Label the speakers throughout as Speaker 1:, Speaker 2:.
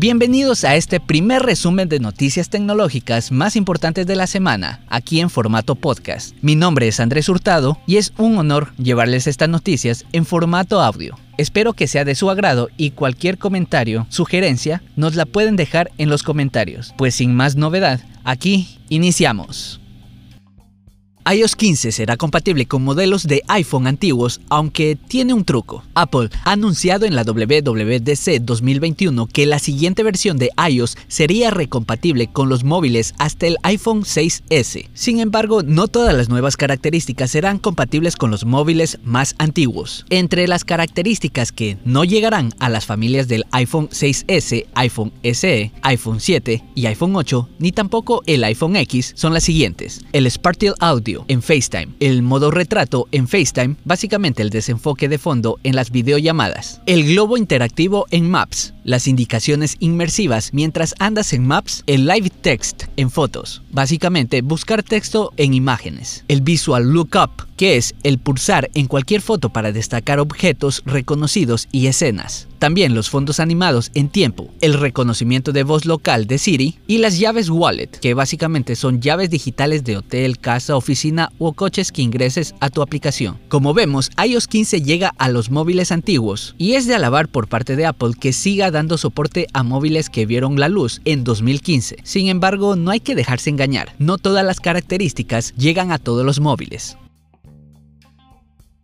Speaker 1: Bienvenidos a este primer resumen de noticias tecnológicas más importantes de la semana, aquí en formato podcast. Mi nombre es Andrés Hurtado y es un honor llevarles estas noticias en formato audio. Espero que sea de su agrado y cualquier comentario, sugerencia, nos la pueden dejar en los comentarios. Pues sin más novedad, aquí iniciamos iOS 15 será compatible con modelos de iPhone antiguos, aunque tiene un truco. Apple ha anunciado en la WWDC 2021 que la siguiente versión de iOS sería recompatible con los móviles hasta el iPhone 6S. Sin embargo, no todas las nuevas características serán compatibles con los móviles más antiguos. Entre las características que no llegarán a las familias del iPhone 6S, iPhone SE, iPhone 7 y iPhone 8, ni tampoco el iPhone X, son las siguientes. El Sparkle Audio en FaceTime, el modo retrato en FaceTime, básicamente el desenfoque de fondo en las videollamadas, el globo interactivo en Maps, las indicaciones inmersivas mientras andas en Maps, el live text en fotos, básicamente buscar texto en imágenes, el visual lookup, que es el pulsar en cualquier foto para destacar objetos reconocidos y escenas. También los fondos animados en tiempo, el reconocimiento de voz local de Siri y las llaves wallet, que básicamente son llaves digitales de hotel, casa, oficina o coches que ingreses a tu aplicación. Como vemos, iOS 15 llega a los móviles antiguos y es de alabar por parte de Apple que siga dando soporte a móviles que vieron la luz en 2015. Sin embargo, no hay que dejarse engañar, no todas las características llegan a todos los móviles.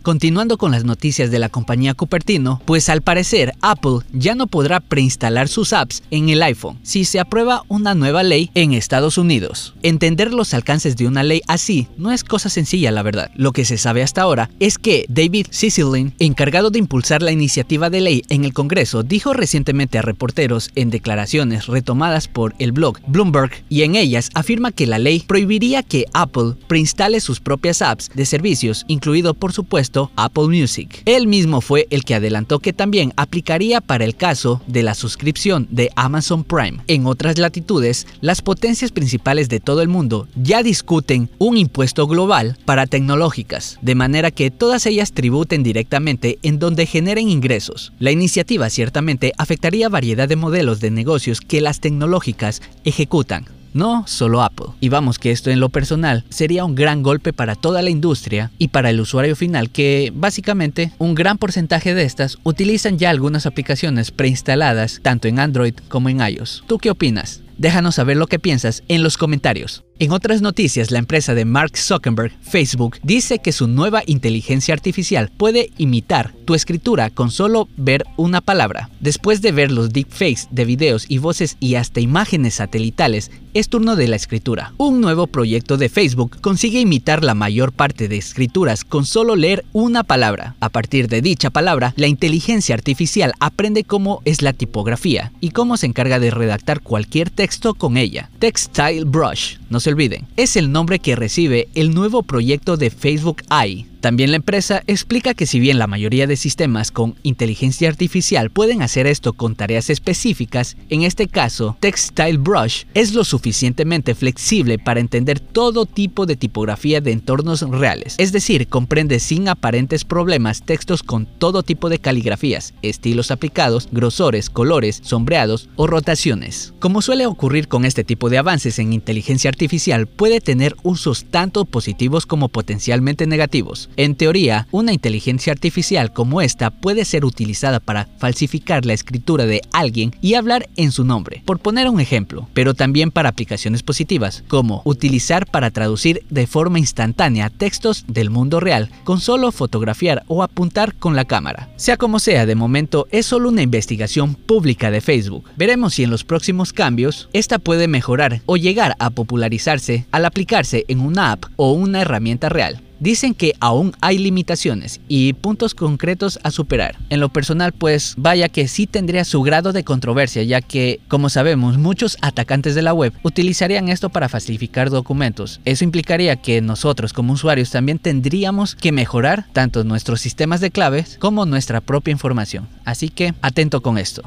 Speaker 1: Continuando con las noticias de la compañía Cupertino, pues al parecer Apple ya no podrá preinstalar sus apps en el iPhone si se aprueba una nueva ley en Estados Unidos. Entender los alcances de una ley así no es cosa sencilla, la verdad. Lo que se sabe hasta ahora es que David Cicilline, encargado de impulsar la iniciativa de ley en el Congreso, dijo recientemente a reporteros en declaraciones retomadas por el blog Bloomberg y en ellas afirma que la ley prohibiría que Apple preinstale sus propias apps de servicios, incluido por supuesto Apple Music. Él mismo fue el que adelantó que también aplicaría para el caso de la suscripción de Amazon Prime. En otras latitudes, las potencias principales de todo el mundo ya discuten un impuesto global para tecnológicas, de manera que todas ellas tributen directamente en donde generen ingresos. La iniciativa ciertamente afectaría variedad de modelos de negocios que las tecnológicas ejecutan, no solo Apple. Y vamos que esto en lo personal sería un gran golpe para toda la industria y para el usuario final que básicamente un gran porcentaje de estas utilizan ya algunas aplicaciones preinstaladas tanto en Android como en iOS. ¿Tú qué opinas? Déjanos saber lo que piensas en los comentarios. En otras noticias, la empresa de Mark Zuckerberg, Facebook, dice que su nueva inteligencia artificial puede imitar tu escritura con solo ver una palabra. Después de ver los deepfakes de videos y voces y hasta imágenes satelitales, es turno de la escritura. Un nuevo proyecto de Facebook consigue imitar la mayor parte de escrituras con solo leer una palabra. A partir de dicha palabra, la inteligencia artificial aprende cómo es la tipografía y cómo se encarga de redactar cualquier texto con ella. Textile Brush, olviden, es el nombre que recibe el nuevo proyecto de Facebook AI también la empresa explica que si bien la mayoría de sistemas con inteligencia artificial pueden hacer esto con tareas específicas, en este caso Textile Brush es lo suficientemente flexible para entender todo tipo de tipografía de entornos reales, es decir, comprende sin aparentes problemas textos con todo tipo de caligrafías, estilos aplicados, grosores, colores, sombreados o rotaciones. Como suele ocurrir con este tipo de avances en inteligencia artificial, puede tener usos tanto positivos como potencialmente negativos. En teoría, una inteligencia artificial como esta puede ser utilizada para falsificar la escritura de alguien y hablar en su nombre, por poner un ejemplo, pero también para aplicaciones positivas, como utilizar para traducir de forma instantánea textos del mundo real con solo fotografiar o apuntar con la cámara. Sea como sea, de momento es solo una investigación pública de Facebook. Veremos si en los próximos cambios esta puede mejorar o llegar a popularizarse al aplicarse en una app o una herramienta real. Dicen que aún hay limitaciones y puntos concretos a superar. En lo personal, pues vaya que sí tendría su grado de controversia, ya que, como sabemos, muchos atacantes de la web utilizarían esto para falsificar documentos. Eso implicaría que nosotros como usuarios también tendríamos que mejorar tanto nuestros sistemas de claves como nuestra propia información. Así que atento con esto.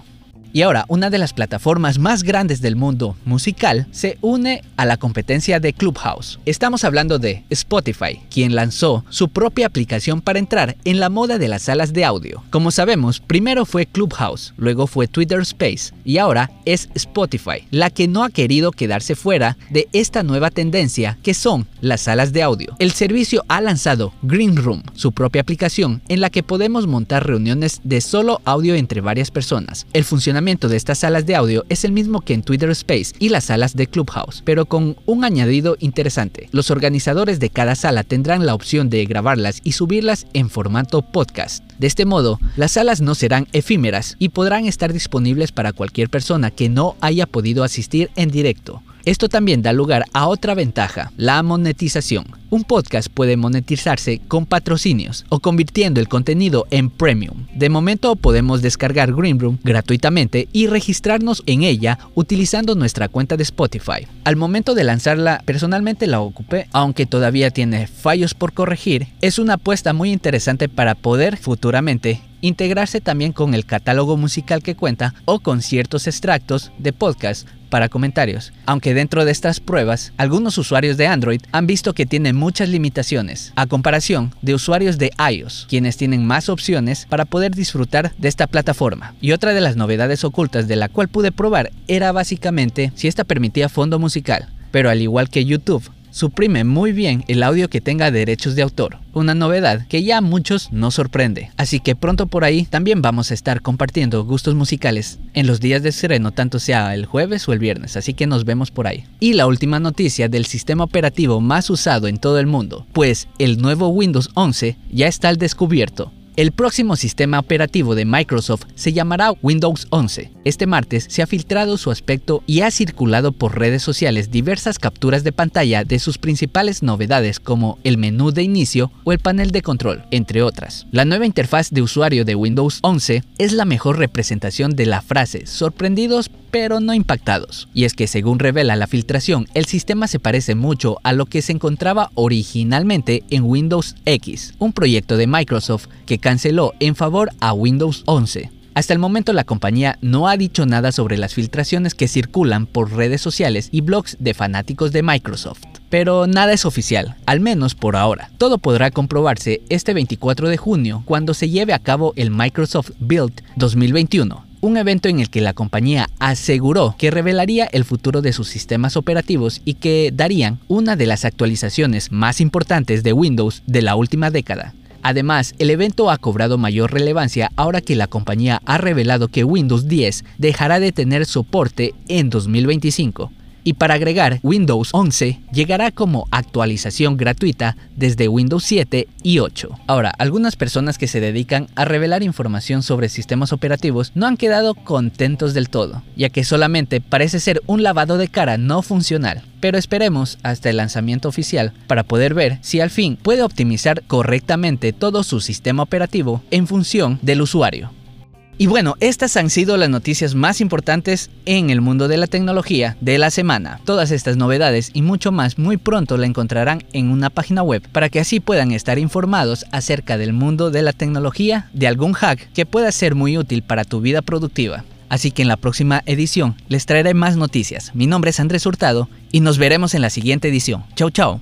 Speaker 1: Y ahora, una de las plataformas más grandes del mundo musical se une a la competencia de Clubhouse. Estamos hablando de Spotify, quien lanzó su propia aplicación para entrar en la moda de las salas de audio. Como sabemos, primero fue Clubhouse, luego fue Twitter Space y ahora es Spotify, la que no ha querido quedarse fuera de esta nueva tendencia que son las salas de audio. El servicio ha lanzado Green Room, su propia aplicación en la que podemos montar reuniones de solo audio entre varias personas. El funcionamiento de estas salas de audio es el mismo que en Twitter Space y las salas de Clubhouse, pero con un añadido interesante. Los organizadores de cada sala tendrán la opción de grabarlas y subirlas en formato podcast. De este modo, las salas no serán efímeras y podrán estar disponibles para cualquier persona que no haya podido asistir en directo. Esto también da lugar a otra ventaja, la monetización. Un podcast puede monetizarse con patrocinios o convirtiendo el contenido en premium. De momento podemos descargar Greenroom gratuitamente y registrarnos en ella utilizando nuestra cuenta de Spotify. Al momento de lanzarla, personalmente la ocupé, aunque todavía tiene fallos por corregir, es una apuesta muy interesante para poder futuramente integrarse también con el catálogo musical que cuenta o con ciertos extractos de podcast para comentarios. Aunque dentro de estas pruebas, algunos usuarios de Android han visto que tiene muchas limitaciones, a comparación de usuarios de iOS, quienes tienen más opciones para poder disfrutar de esta plataforma. Y otra de las novedades ocultas de la cual pude probar era básicamente si esta permitía fondo musical. Pero al igual que YouTube, suprime muy bien el audio que tenga derechos de autor, una novedad que ya a muchos nos sorprende. Así que pronto por ahí también vamos a estar compartiendo gustos musicales en los días de sereno, tanto sea el jueves o el viernes, así que nos vemos por ahí. Y la última noticia del sistema operativo más usado en todo el mundo, pues el nuevo Windows 11 ya está al descubierto el próximo sistema operativo de Microsoft se llamará Windows 11. Este martes se ha filtrado su aspecto y ha circulado por redes sociales diversas capturas de pantalla de sus principales novedades como el menú de inicio o el panel de control, entre otras. La nueva interfaz de usuario de Windows 11 es la mejor representación de la frase sorprendidos pero no impactados. Y es que según revela la filtración, el sistema se parece mucho a lo que se encontraba originalmente en Windows X, un proyecto de Microsoft que canceló en favor a Windows 11. Hasta el momento la compañía no ha dicho nada sobre las filtraciones que circulan por redes sociales y blogs de fanáticos de Microsoft. Pero nada es oficial, al menos por ahora. Todo podrá comprobarse este 24 de junio cuando se lleve a cabo el Microsoft Build 2021, un evento en el que la compañía aseguró que revelaría el futuro de sus sistemas operativos y que darían una de las actualizaciones más importantes de Windows de la última década. Además, el evento ha cobrado mayor relevancia ahora que la compañía ha revelado que Windows 10 dejará de tener soporte en 2025. Y para agregar, Windows 11 llegará como actualización gratuita desde Windows 7 y 8. Ahora, algunas personas que se dedican a revelar información sobre sistemas operativos no han quedado contentos del todo, ya que solamente parece ser un lavado de cara no funcional. Pero esperemos hasta el lanzamiento oficial para poder ver si al fin puede optimizar correctamente todo su sistema operativo en función del usuario. Y bueno, estas han sido las noticias más importantes en el mundo de la tecnología de la semana. Todas estas novedades y mucho más muy pronto la encontrarán en una página web para que así puedan estar informados acerca del mundo de la tecnología, de algún hack que pueda ser muy útil para tu vida productiva. Así que en la próxima edición les traeré más noticias. Mi nombre es Andrés Hurtado y nos veremos en la siguiente edición. Chau chau.